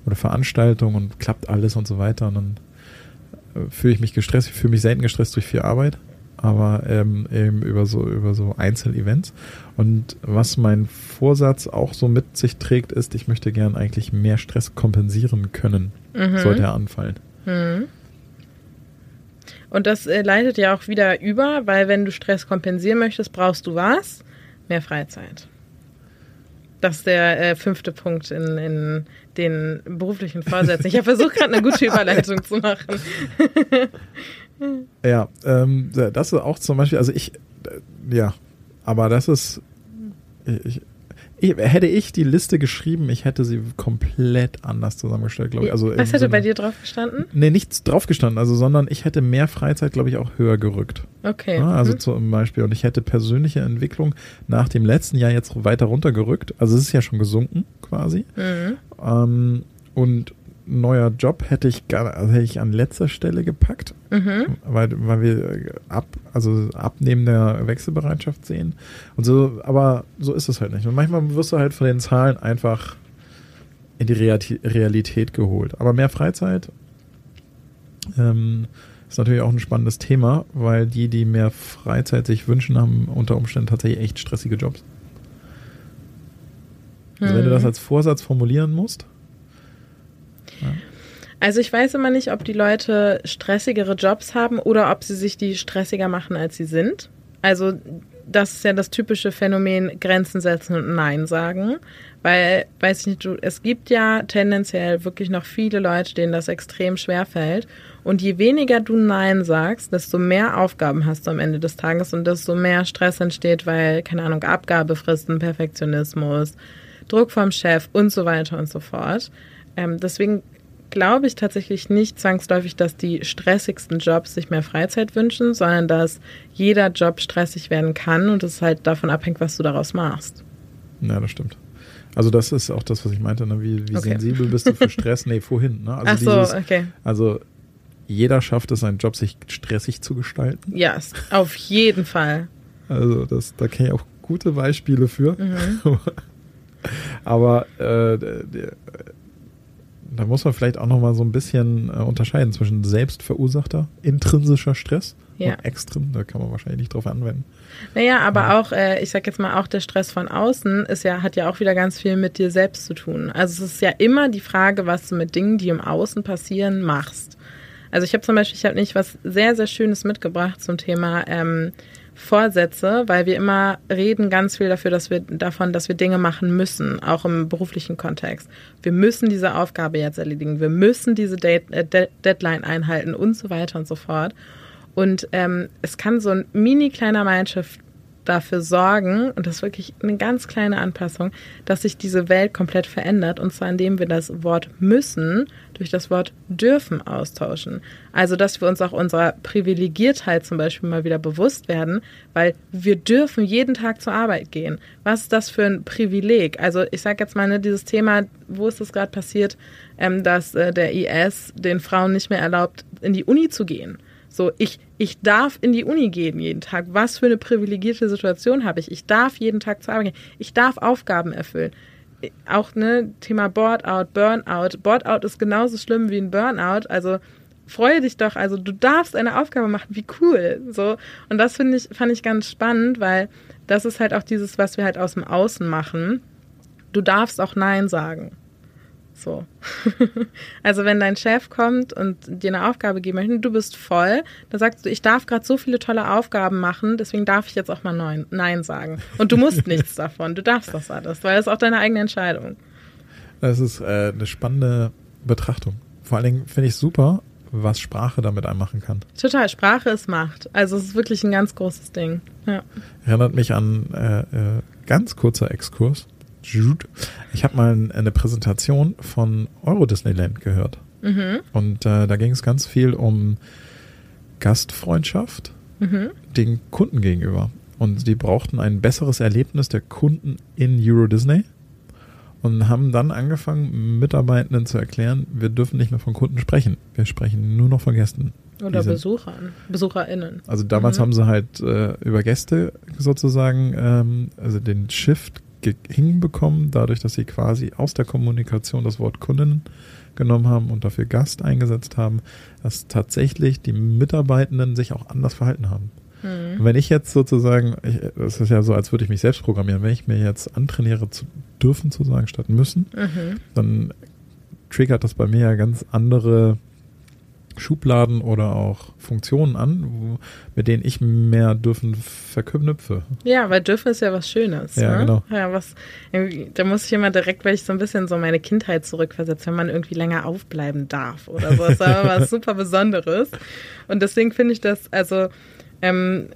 oder Veranstaltungen und klappt alles und so weiter. Und dann äh, fühle ich mich gestresst. Ich fühle mich selten gestresst durch viel Arbeit aber ähm, eben über so über so Einzelevents. Und was mein Vorsatz auch so mit sich trägt, ist, ich möchte gern eigentlich mehr Stress kompensieren können, mhm. sollte er anfallen. Mhm. Und das äh, leitet ja auch wieder über, weil wenn du Stress kompensieren möchtest, brauchst du was? Mehr Freizeit. Das ist der äh, fünfte Punkt in, in den beruflichen Vorsätzen. Ich habe versucht, gerade eine gute Überleitung zu machen. Ja, ähm, das ist auch zum Beispiel, also ich, äh, ja, aber das ist, ich, ich, hätte ich die Liste geschrieben, ich hätte sie komplett anders zusammengestellt, glaube ich. Also Was hätte Sinne, bei dir drauf gestanden? Nee, nichts drauf gestanden, also, sondern ich hätte mehr Freizeit, glaube ich, auch höher gerückt. Okay. Ja, also mhm. zum Beispiel, und ich hätte persönliche Entwicklung nach dem letzten Jahr jetzt weiter runtergerückt. Also es ist ja schon gesunken, quasi. Mhm. Ähm, und neuer Job hätte ich gar, also hätte ich an letzter Stelle gepackt, mhm. weil, weil wir ab, also abnehmen der Wechselbereitschaft sehen. Und so, aber so ist es halt nicht. Und manchmal wirst du halt von den Zahlen einfach in die Realität geholt. Aber mehr Freizeit ähm, ist natürlich auch ein spannendes Thema, weil die, die mehr Freizeit sich wünschen, haben unter Umständen tatsächlich echt stressige Jobs. Also wenn du das mhm. als Vorsatz formulieren musst, also ich weiß immer nicht, ob die Leute stressigere Jobs haben oder ob sie sich die stressiger machen, als sie sind. Also das ist ja das typische Phänomen Grenzen setzen und Nein sagen. Weil, weiß ich nicht, es gibt ja tendenziell wirklich noch viele Leute, denen das extrem schwer fällt. Und je weniger du Nein sagst, desto mehr Aufgaben hast du am Ende des Tages und desto mehr Stress entsteht, weil, keine Ahnung, Abgabefristen, Perfektionismus, Druck vom Chef und so weiter und so fort. Ähm, deswegen glaube ich tatsächlich nicht zwangsläufig, dass die stressigsten Jobs sich mehr Freizeit wünschen, sondern dass jeder Job stressig werden kann und es halt davon abhängt, was du daraus machst. Ja, das stimmt. Also das ist auch das, was ich meinte, ne? wie, wie okay. sensibel bist du für Stress? nee, vorhin. Ne? Also Ach so, dieses, okay. Also jeder schafft es, seinen Job sich stressig zu gestalten. Ja, yes, auf jeden Fall. Also das, da kenne ich auch gute Beispiele für. Mhm. Aber äh, da muss man vielleicht auch noch mal so ein bisschen äh, unterscheiden zwischen selbstverursachter, intrinsischer Stress ja. und extrin. Da kann man wahrscheinlich nicht drauf anwenden. Naja, aber ja. auch, äh, ich sag jetzt mal, auch der Stress von außen ist ja, hat ja auch wieder ganz viel mit dir selbst zu tun. Also es ist ja immer die Frage, was du mit Dingen, die im Außen passieren, machst. Also ich habe zum Beispiel, ich habe nicht was sehr, sehr Schönes mitgebracht zum Thema ähm, Vorsätze, weil wir immer reden ganz viel dafür, dass wir davon, dass wir Dinge machen müssen, auch im beruflichen Kontext. Wir müssen diese Aufgabe jetzt erledigen, wir müssen diese Date, äh, Deadline einhalten und so weiter und so fort. Und ähm, es kann so ein mini kleiner Mindshift dafür sorgen, und das ist wirklich eine ganz kleine Anpassung, dass sich diese Welt komplett verändert, und zwar indem wir das Wort müssen durch das Wort dürfen austauschen. Also, dass wir uns auch unserer Privilegiertheit zum Beispiel mal wieder bewusst werden, weil wir dürfen jeden Tag zur Arbeit gehen. Was ist das für ein Privileg? Also, ich sage jetzt mal, ne, dieses Thema, wo ist das gerade passiert, ähm, dass äh, der IS den Frauen nicht mehr erlaubt, in die Uni zu gehen. So, ich, ich darf in die Uni gehen jeden Tag. Was für eine privilegierte Situation habe ich? Ich darf jeden Tag zur Arbeit gehen. Ich darf Aufgaben erfüllen. Auch ne Thema Boardout, Burnout. Boardout ist genauso schlimm wie ein Burnout. Also freue dich doch. Also du darfst eine Aufgabe machen. Wie cool. So und das finde ich fand ich ganz spannend, weil das ist halt auch dieses, was wir halt aus dem Außen machen. Du darfst auch Nein sagen. So. also wenn dein Chef kommt und dir eine Aufgabe geben möchte, du bist voll, dann sagst du, ich darf gerade so viele tolle Aufgaben machen, deswegen darf ich jetzt auch mal Nein, Nein sagen. Und du musst nichts davon, du darfst das alles, weil das ist auch deine eigene Entscheidung. Das ist äh, eine spannende Betrachtung. Vor allen Dingen finde ich super, was Sprache damit einmachen kann. Total, Sprache ist Macht. Also es ist wirklich ein ganz großes Ding. Ja. Erinnert mich an äh, äh, ganz kurzer Exkurs. Ich habe mal eine Präsentation von Euro Disneyland gehört. Mhm. Und äh, da ging es ganz viel um Gastfreundschaft mhm. den Kunden gegenüber. Und die brauchten ein besseres Erlebnis der Kunden in Euro Disney und haben dann angefangen, Mitarbeitenden zu erklären, wir dürfen nicht mehr von Kunden sprechen. Wir sprechen nur noch von Gästen. Oder Besuchern, BesucherInnen. Also damals mhm. haben sie halt äh, über Gäste sozusagen, ähm, also den Shift hinbekommen, dadurch, dass sie quasi aus der Kommunikation das Wort Kunden genommen haben und dafür Gast eingesetzt haben, dass tatsächlich die Mitarbeitenden sich auch anders verhalten haben. Mhm. Wenn ich jetzt sozusagen, ich, das ist ja so, als würde ich mich selbst programmieren, wenn ich mir jetzt antrainiere zu dürfen zu sagen statt müssen, mhm. dann triggert das bei mir ja ganz andere Schubladen oder auch Funktionen an, wo, mit denen ich mehr dürfen verknüpfe. Ja, weil dürfen ist ja was Schönes. Ja, ne? genau. Ja, was, da muss ich immer direkt, weil ich so ein bisschen so meine Kindheit zurückversetze, wenn man irgendwie länger aufbleiben darf oder so. Das ist aber was super Besonderes. Und deswegen finde ich das, also, ähm,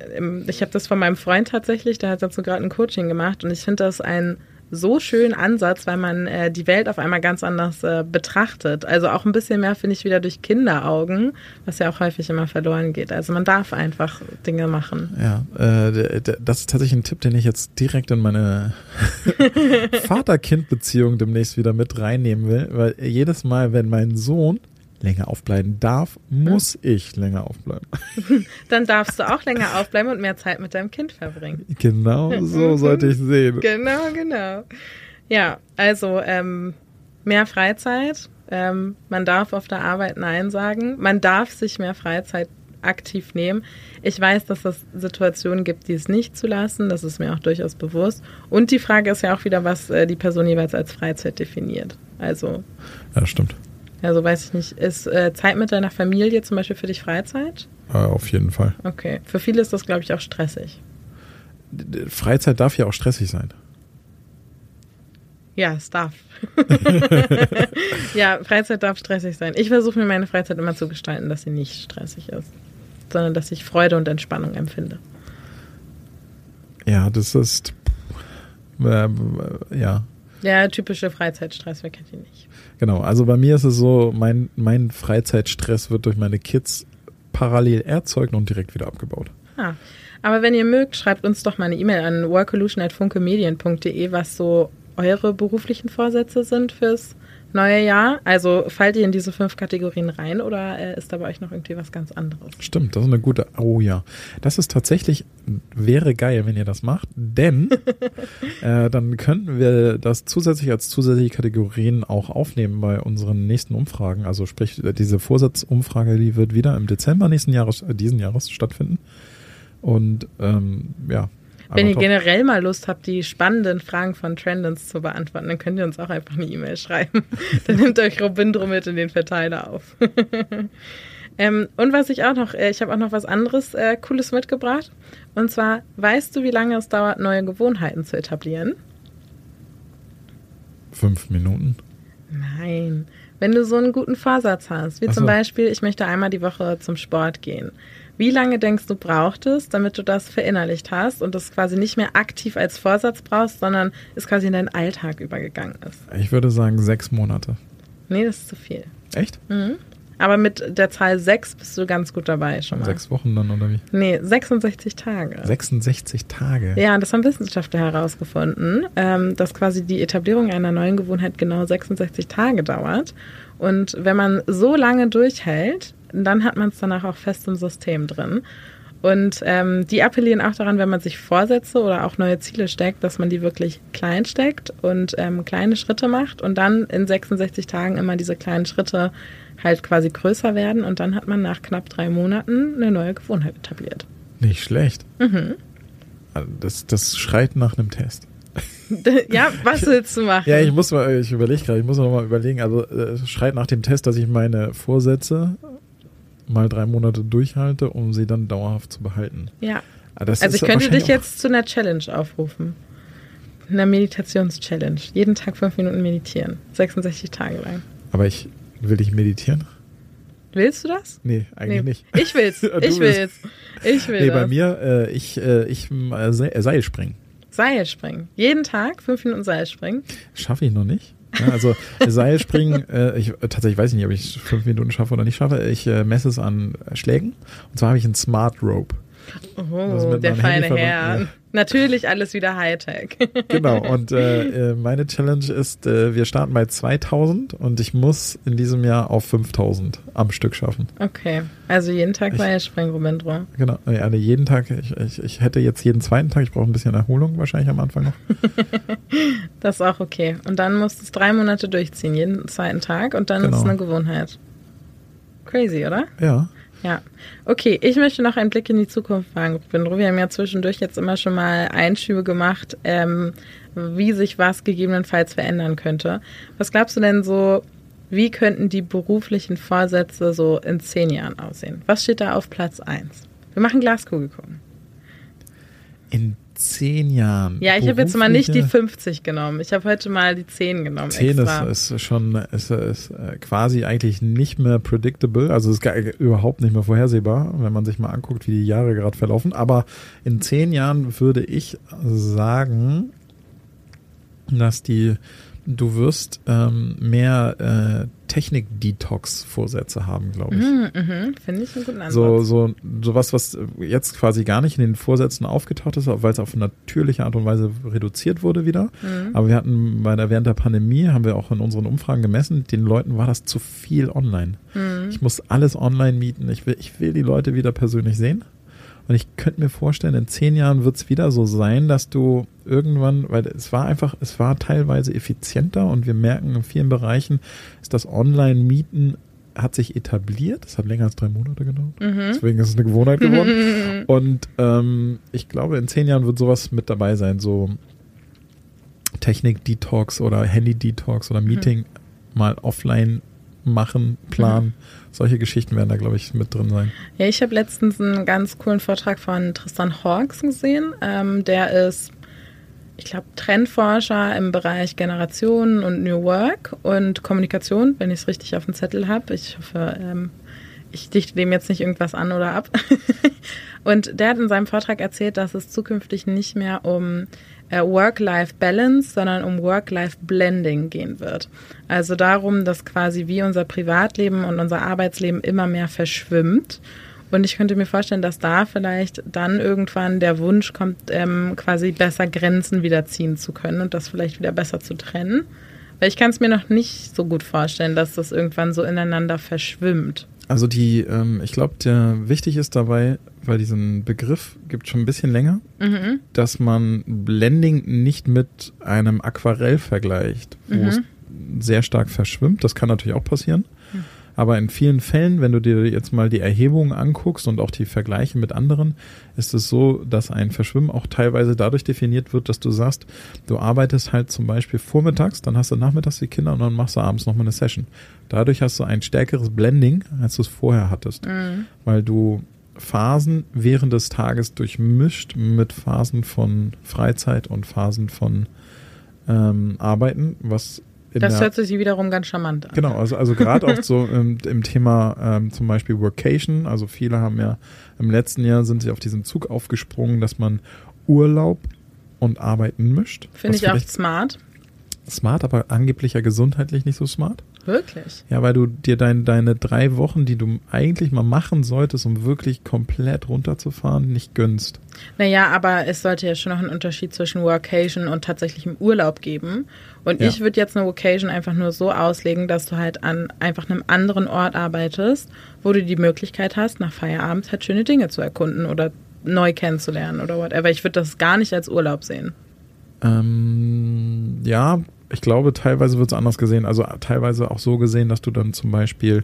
ich habe das von meinem Freund tatsächlich, der hat dazu gerade ein Coaching gemacht und ich finde das ein so schönen Ansatz, weil man äh, die Welt auf einmal ganz anders äh, betrachtet. Also auch ein bisschen mehr, finde ich, wieder durch Kinderaugen, was ja auch häufig immer verloren geht. Also man darf einfach Dinge machen. Ja, äh, das ist tatsächlich ein Tipp, den ich jetzt direkt in meine Vater-Kind-Beziehung demnächst wieder mit reinnehmen will, weil jedes Mal, wenn mein Sohn länger aufbleiben darf, muss hm. ich länger aufbleiben. Dann darfst du auch länger aufbleiben und mehr Zeit mit deinem Kind verbringen. Genau so sollte ich sehen. Genau, genau. Ja, also ähm, mehr Freizeit. Ähm, man darf auf der Arbeit Nein sagen. Man darf sich mehr Freizeit aktiv nehmen. Ich weiß, dass es Situationen gibt, die es nicht zulassen. Das ist mir auch durchaus bewusst. Und die Frage ist ja auch wieder, was äh, die Person jeweils als Freizeit definiert. Also. Ja, stimmt. Also weiß ich nicht. Ist äh, Zeit mit deiner Familie zum Beispiel für dich Freizeit? Äh, auf jeden Fall. Okay. Für viele ist das, glaube ich, auch stressig. Freizeit darf ja auch stressig sein. Ja, es darf. ja, Freizeit darf stressig sein. Ich versuche mir meine Freizeit immer zu gestalten, dass sie nicht stressig ist, sondern dass ich Freude und Entspannung empfinde. Ja, das ist äh, ja. Ja, typische Freizeitstress, wer kennt ihn nicht? Genau, also bei mir ist es so, mein, mein Freizeitstress wird durch meine Kids parallel erzeugt und direkt wieder abgebaut. Ah. Aber wenn ihr mögt, schreibt uns doch mal eine E-Mail an workolution.funkemedien.de, was so eure beruflichen Vorsätze sind fürs neue Jahr. Also fallt ihr in diese fünf Kategorien rein oder äh, ist da bei euch noch irgendwie was ganz anderes? Stimmt, das ist eine gute. Oh ja, das ist tatsächlich wäre geil, wenn ihr das macht, denn äh, dann könnten wir das zusätzlich als zusätzliche Kategorien auch aufnehmen bei unseren nächsten Umfragen. Also sprich diese Vorsatzumfrage, die wird wieder im Dezember nächsten Jahres, äh, diesen Jahres stattfinden. Und ähm, ja, wenn ihr generell mal Lust habt, die spannenden Fragen von Trendens zu beantworten, dann könnt ihr uns auch einfach eine E-Mail schreiben. dann nimmt euch Robindro mit in den Verteiler auf. ähm, und was ich auch noch, äh, ich habe auch noch was anderes äh, Cooles mitgebracht. Und zwar, weißt du, wie lange es dauert, neue Gewohnheiten zu etablieren? Fünf Minuten. Nein. Wenn du so einen guten Vorsatz hast, wie so. zum Beispiel, ich möchte einmal die Woche zum Sport gehen wie lange denkst du braucht es, damit du das verinnerlicht hast und das quasi nicht mehr aktiv als Vorsatz brauchst, sondern es quasi in deinen Alltag übergegangen ist? Ich würde sagen sechs Monate. Nee, das ist zu viel. Echt? Mhm. Aber mit der Zahl sechs bist du ganz gut dabei schon mal. Sechs Wochen dann, oder wie? Nee, 66 Tage. 66 Tage? Ja, das haben Wissenschaftler herausgefunden, ähm, dass quasi die Etablierung einer neuen Gewohnheit genau 66 Tage dauert. Und wenn man so lange durchhält, dann hat man es danach auch fest im System drin. Und ähm, die appellieren auch daran, wenn man sich Vorsätze oder auch neue Ziele steckt, dass man die wirklich klein steckt und ähm, kleine Schritte macht und dann in 66 Tagen immer diese kleinen Schritte halt quasi größer werden und dann hat man nach knapp drei Monaten eine neue Gewohnheit etabliert. Nicht schlecht. Mhm. Also das, das schreit nach einem Test. ja, was willst du machen? Ja, ich muss mal, ich überlege gerade, ich muss noch mal überlegen, also es schreit nach dem Test, dass ich meine Vorsätze mal drei Monate durchhalte, um sie dann dauerhaft zu behalten. Ja. Ah, das also ich könnte dich jetzt zu einer Challenge aufrufen. Einer Meditations-Challenge. Jeden Tag fünf Minuten meditieren. 66 Tage lang. Aber ich will dich meditieren. Willst du das? Nee, eigentlich nee. nicht. Ich will's. ich will's. Ich will Nee, das. bei mir, äh, ich, äh, ich äh, Seil springen. Seilspringen. Jeden Tag fünf Minuten Seilspringen. Schaffe ich noch nicht. Ja, also Seilspringen, äh, ich tatsächlich weiß ich nicht, ob ich fünf Minuten schaffe oder nicht schaffe. Ich äh, messe es an Schlägen. Und zwar habe ich einen Smart Rope. Oh, der feine Herr. Ja. Natürlich alles wieder Hightech. genau, und äh, äh, meine Challenge ist, äh, wir starten bei 2000 und ich muss in diesem Jahr auf 5000 am Stück schaffen. Okay, also jeden Tag Seilspringen, Rumendro. Genau, ja, jeden Tag. Ich, ich, ich hätte jetzt jeden zweiten Tag, ich brauche ein bisschen Erholung wahrscheinlich am Anfang noch. das ist auch okay. Und dann musst du es drei Monate durchziehen, jeden zweiten Tag und dann genau. ist es eine Gewohnheit. Crazy, oder? Ja. Ja, okay. Ich möchte noch einen Blick in die Zukunft wagen. Wir haben ja zwischendurch jetzt immer schon mal Einschübe gemacht, ähm, wie sich was gegebenenfalls verändern könnte. Was glaubst du denn so, wie könnten die beruflichen Vorsätze so in zehn Jahren aussehen? Was steht da auf Platz eins? Wir machen Glaskugel gucken. In zehn Jahren. Ja, ich habe jetzt mal nicht die 50 genommen. Ich habe heute mal die 10 genommen. 10 ist, ist, schon ist, ist äh, quasi eigentlich nicht mehr predictable, also ist gar, überhaupt nicht mehr vorhersehbar, wenn man sich mal anguckt, wie die Jahre gerade verlaufen. Aber in zehn Jahren würde ich sagen, dass die du wirst ähm, mehr äh, Technik-Detox-Vorsätze haben, glaube ich. Mhm, mhm. Finde ich einen guten Ansatz. So, so, so was, was jetzt quasi gar nicht in den Vorsätzen aufgetaucht ist, weil es auf natürliche Art und Weise reduziert wurde wieder. Mhm. Aber wir hatten bei der, während der Pandemie, haben wir auch in unseren Umfragen gemessen, den Leuten war das zu viel online. Mhm. Ich muss alles online mieten. Ich will, ich will die Leute wieder persönlich sehen. Und ich könnte mir vorstellen, in zehn Jahren wird es wieder so sein, dass du irgendwann, weil es war einfach, es war teilweise effizienter und wir merken in vielen Bereichen ist das Online-Mieten hat sich etabliert. Das hat länger als drei Monate gedauert. Mhm. Deswegen ist es eine Gewohnheit geworden. und ähm, ich glaube, in zehn Jahren wird sowas mit dabei sein, so Technik-Detox oder Handy-Detox oder Meeting mhm. mal offline machen, planen. Mhm. Solche Geschichten werden da, glaube ich, mit drin sein. Ja, ich habe letztens einen ganz coolen Vortrag von Tristan Hawks gesehen. Ähm, der ist, ich glaube, Trendforscher im Bereich Generationen und New Work und Kommunikation, wenn ich es richtig auf dem Zettel habe. Ich hoffe, ähm, ich dichte dem jetzt nicht irgendwas an oder ab. und der hat in seinem Vortrag erzählt, dass es zukünftig nicht mehr um Work-Life-Balance, sondern um Work-Life-Blending gehen wird. Also darum, dass quasi wie unser Privatleben und unser Arbeitsleben immer mehr verschwimmt. Und ich könnte mir vorstellen, dass da vielleicht dann irgendwann der Wunsch kommt, ähm, quasi besser Grenzen wieder ziehen zu können und das vielleicht wieder besser zu trennen. Weil ich kann es mir noch nicht so gut vorstellen, dass das irgendwann so ineinander verschwimmt. Also die, ähm, ich glaube, der wichtig ist dabei, weil diesen Begriff gibt schon ein bisschen länger, mhm. dass man Blending nicht mit einem Aquarell vergleicht, wo mhm. es sehr stark verschwimmt. Das kann natürlich auch passieren. Aber in vielen Fällen, wenn du dir jetzt mal die Erhebungen anguckst und auch die Vergleiche mit anderen, ist es so, dass ein Verschwimmen auch teilweise dadurch definiert wird, dass du sagst, du arbeitest halt zum Beispiel vormittags, dann hast du nachmittags die Kinder und dann machst du abends nochmal eine Session. Dadurch hast du ein stärkeres Blending, als du es vorher hattest. Mhm. Weil du Phasen während des Tages durchmischt mit Phasen von Freizeit und Phasen von ähm, Arbeiten, was das hört sich wiederum ganz charmant an. Genau, also, also gerade auch so im, im Thema ähm, zum Beispiel Workation, also viele haben ja im letzten Jahr sind sie auf diesen Zug aufgesprungen, dass man Urlaub und Arbeiten mischt. Finde ich auch smart. Smart, aber angeblich ja gesundheitlich nicht so smart. Wirklich? Ja, weil du dir dein, deine drei Wochen, die du eigentlich mal machen solltest, um wirklich komplett runterzufahren, nicht gönnst. Naja, aber es sollte ja schon noch einen Unterschied zwischen Workation und tatsächlichem Urlaub geben. Und ja. ich würde jetzt eine Vocation einfach nur so auslegen, dass du halt an einfach einem anderen Ort arbeitest, wo du die Möglichkeit hast, nach Feierabend halt schöne Dinge zu erkunden oder neu kennenzulernen oder whatever. Ich würde das gar nicht als Urlaub sehen. Ähm, ja, ich glaube, teilweise wird es anders gesehen. Also teilweise auch so gesehen, dass du dann zum Beispiel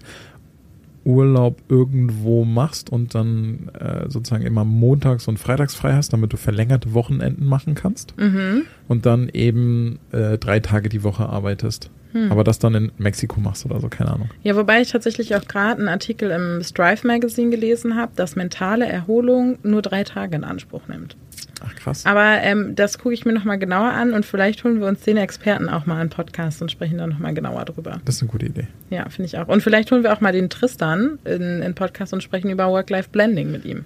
Urlaub irgendwo machst und dann äh, sozusagen immer montags und freitags frei hast, damit du verlängerte Wochenenden machen kannst mhm. und dann eben äh, drei Tage die Woche arbeitest. Hm. Aber das dann in Mexiko machst oder so, keine Ahnung. Ja, wobei ich tatsächlich auch gerade einen Artikel im Strive Magazine gelesen habe, dass mentale Erholung nur drei Tage in Anspruch nimmt. Ach krass. Aber ähm, das gucke ich mir nochmal genauer an und vielleicht holen wir uns den Experten auch mal einen Podcast und sprechen da nochmal genauer drüber. Das ist eine gute Idee. Ja, finde ich auch. Und vielleicht holen wir auch mal den Tristan in, in Podcast und sprechen über Work-Life-Blending mit ihm.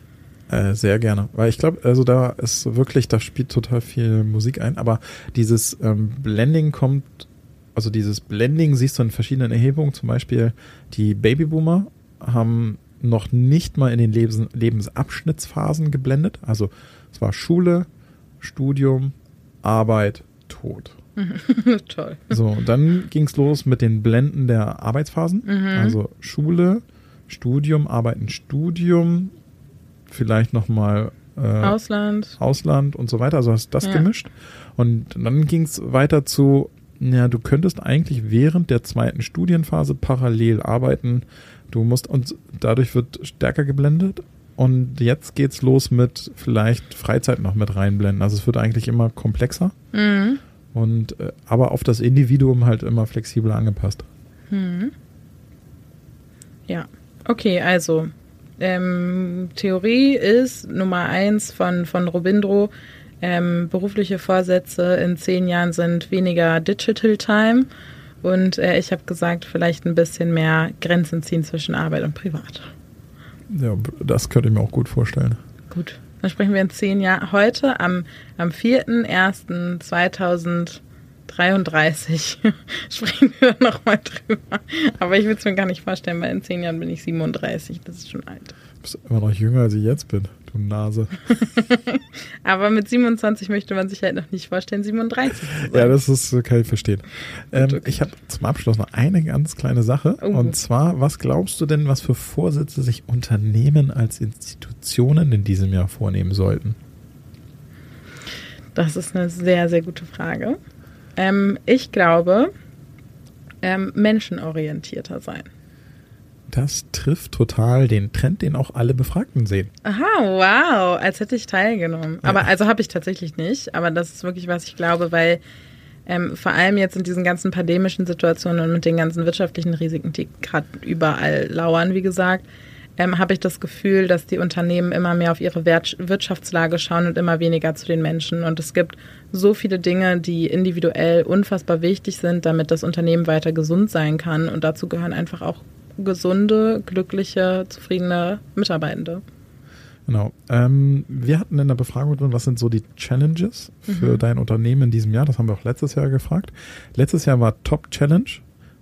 Äh, sehr gerne. Weil ich glaube, also da ist wirklich, da spielt total viel Musik ein, aber dieses ähm, Blending kommt, also dieses Blending siehst du in verschiedenen Erhebungen, zum Beispiel die Babyboomer haben noch nicht mal in den Lebens Lebensabschnittsphasen geblendet. Also es war Schule, Studium, Arbeit, Tod. Toll. So, dann ging es los mit den Blenden der Arbeitsphasen. Mhm. Also Schule, Studium, Arbeiten, Studium, vielleicht nochmal äh, Ausland. Ausland und so weiter. Also hast das ja. gemischt. Und dann ging es weiter zu, ja, du könntest eigentlich während der zweiten Studienphase parallel arbeiten. Du musst, und dadurch wird stärker geblendet. Und jetzt geht's los mit vielleicht Freizeit noch mit reinblenden. Also es wird eigentlich immer komplexer. Mhm. Und äh, aber auf das Individuum halt immer flexibler angepasst. Mhm. Ja. Okay, also ähm, Theorie ist Nummer eins von, von Robindro. Ähm, berufliche Vorsätze in zehn Jahren sind weniger Digital Time. Und äh, ich habe gesagt, vielleicht ein bisschen mehr Grenzen ziehen zwischen Arbeit und Privat. Ja, das könnte ich mir auch gut vorstellen. Gut. Dann sprechen wir in zehn Jahren. Heute am, am 4.1.2033 sprechen wir nochmal drüber. Aber ich würde es mir gar nicht vorstellen, weil in zehn Jahren bin ich 37. Das ist schon alt. Du bist immer noch jünger, als ich jetzt bin du Nase. Aber mit 27 möchte man sich halt noch nicht vorstellen, 37 Ja, das ist, kann ich verstehen. Ähm, okay. Ich habe zum Abschluss noch eine ganz kleine Sache. Oh. Und zwar, was glaubst du denn, was für Vorsätze sich Unternehmen als Institutionen in diesem Jahr vornehmen sollten? Das ist eine sehr, sehr gute Frage. Ähm, ich glaube, ähm, menschenorientierter sein. Das trifft total den Trend, den auch alle Befragten sehen. Aha, wow, als hätte ich teilgenommen. Aber also habe ich tatsächlich nicht. Aber das ist wirklich, was ich glaube, weil Ähm, vor allem jetzt in diesen ganzen pandemischen Situationen und mit den ganzen wirtschaftlichen Risiken, die gerade überall lauern, wie gesagt, ähm, habe ich das Gefühl, dass die Unternehmen immer mehr auf ihre Wert Wirtschaftslage schauen und immer weniger zu den Menschen. Und es gibt so viele Dinge, die individuell unfassbar wichtig sind, damit das Unternehmen weiter gesund sein kann. Und dazu gehören einfach auch gesunde, glückliche, zufriedene Mitarbeitende. Genau. Ähm, wir hatten in der Befragung drin, was sind so die Challenges für mhm. dein Unternehmen in diesem Jahr? Das haben wir auch letztes Jahr gefragt. Letztes Jahr war Top Challenge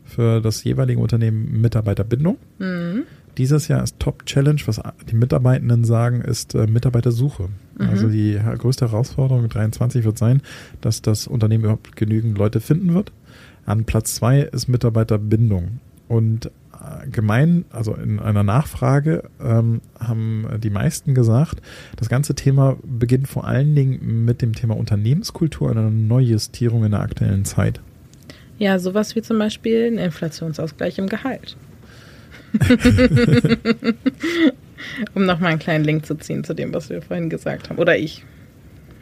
für das jeweilige Unternehmen Mitarbeiterbindung. Mhm. Dieses Jahr ist Top Challenge, was die Mitarbeitenden sagen, ist äh, Mitarbeitersuche. Mhm. Also die größte Herausforderung 23 wird sein, dass das Unternehmen überhaupt genügend Leute finden wird. An Platz zwei ist Mitarbeiterbindung. Und gemein, also in einer Nachfrage ähm, haben die meisten gesagt, das ganze Thema beginnt vor allen Dingen mit dem Thema Unternehmenskultur und einer Neujustierung in der aktuellen Zeit. Ja, sowas wie zum Beispiel ein Inflationsausgleich im Gehalt. um nochmal einen kleinen Link zu ziehen zu dem, was wir vorhin gesagt haben. Oder ich.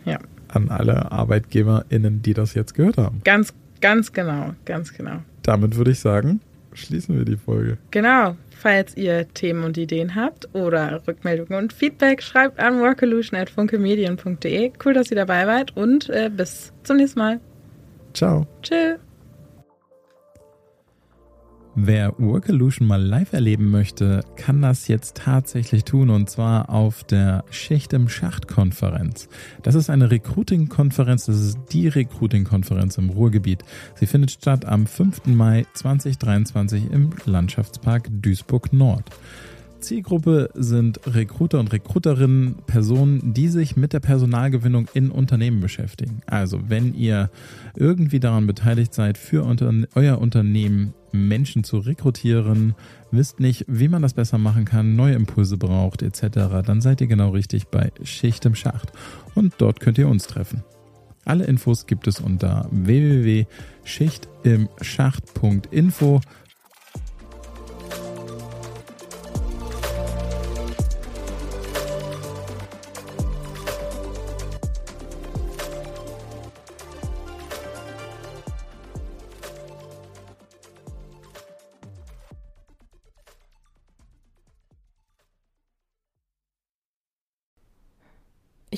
Ja. An alle ArbeitgeberInnen, die das jetzt gehört haben. Ganz, ganz genau, ganz genau. Damit würde ich sagen, schließen wir die Folge. Genau. Falls ihr Themen und Ideen habt oder Rückmeldungen und Feedback, schreibt an workolution.funkemedien.de. Cool, dass ihr dabei wart und äh, bis zum nächsten Mal. Ciao. Tschüss. Wer Workolution mal live erleben möchte, kann das jetzt tatsächlich tun und zwar auf der Schicht im Schacht Konferenz. Das ist eine Recruiting-Konferenz, das ist die Recruiting-Konferenz im Ruhrgebiet. Sie findet statt am 5. Mai 2023 im Landschaftspark Duisburg Nord. Zielgruppe sind Recruiter und Recruiterinnen, Personen, die sich mit der Personalgewinnung in Unternehmen beschäftigen. Also wenn ihr irgendwie daran beteiligt seid, für euer Unternehmen Menschen zu rekrutieren, wisst nicht, wie man das besser machen kann, neue Impulse braucht etc., dann seid ihr genau richtig bei Schicht im Schacht. Und dort könnt ihr uns treffen. Alle Infos gibt es unter www.schichtimschacht.info.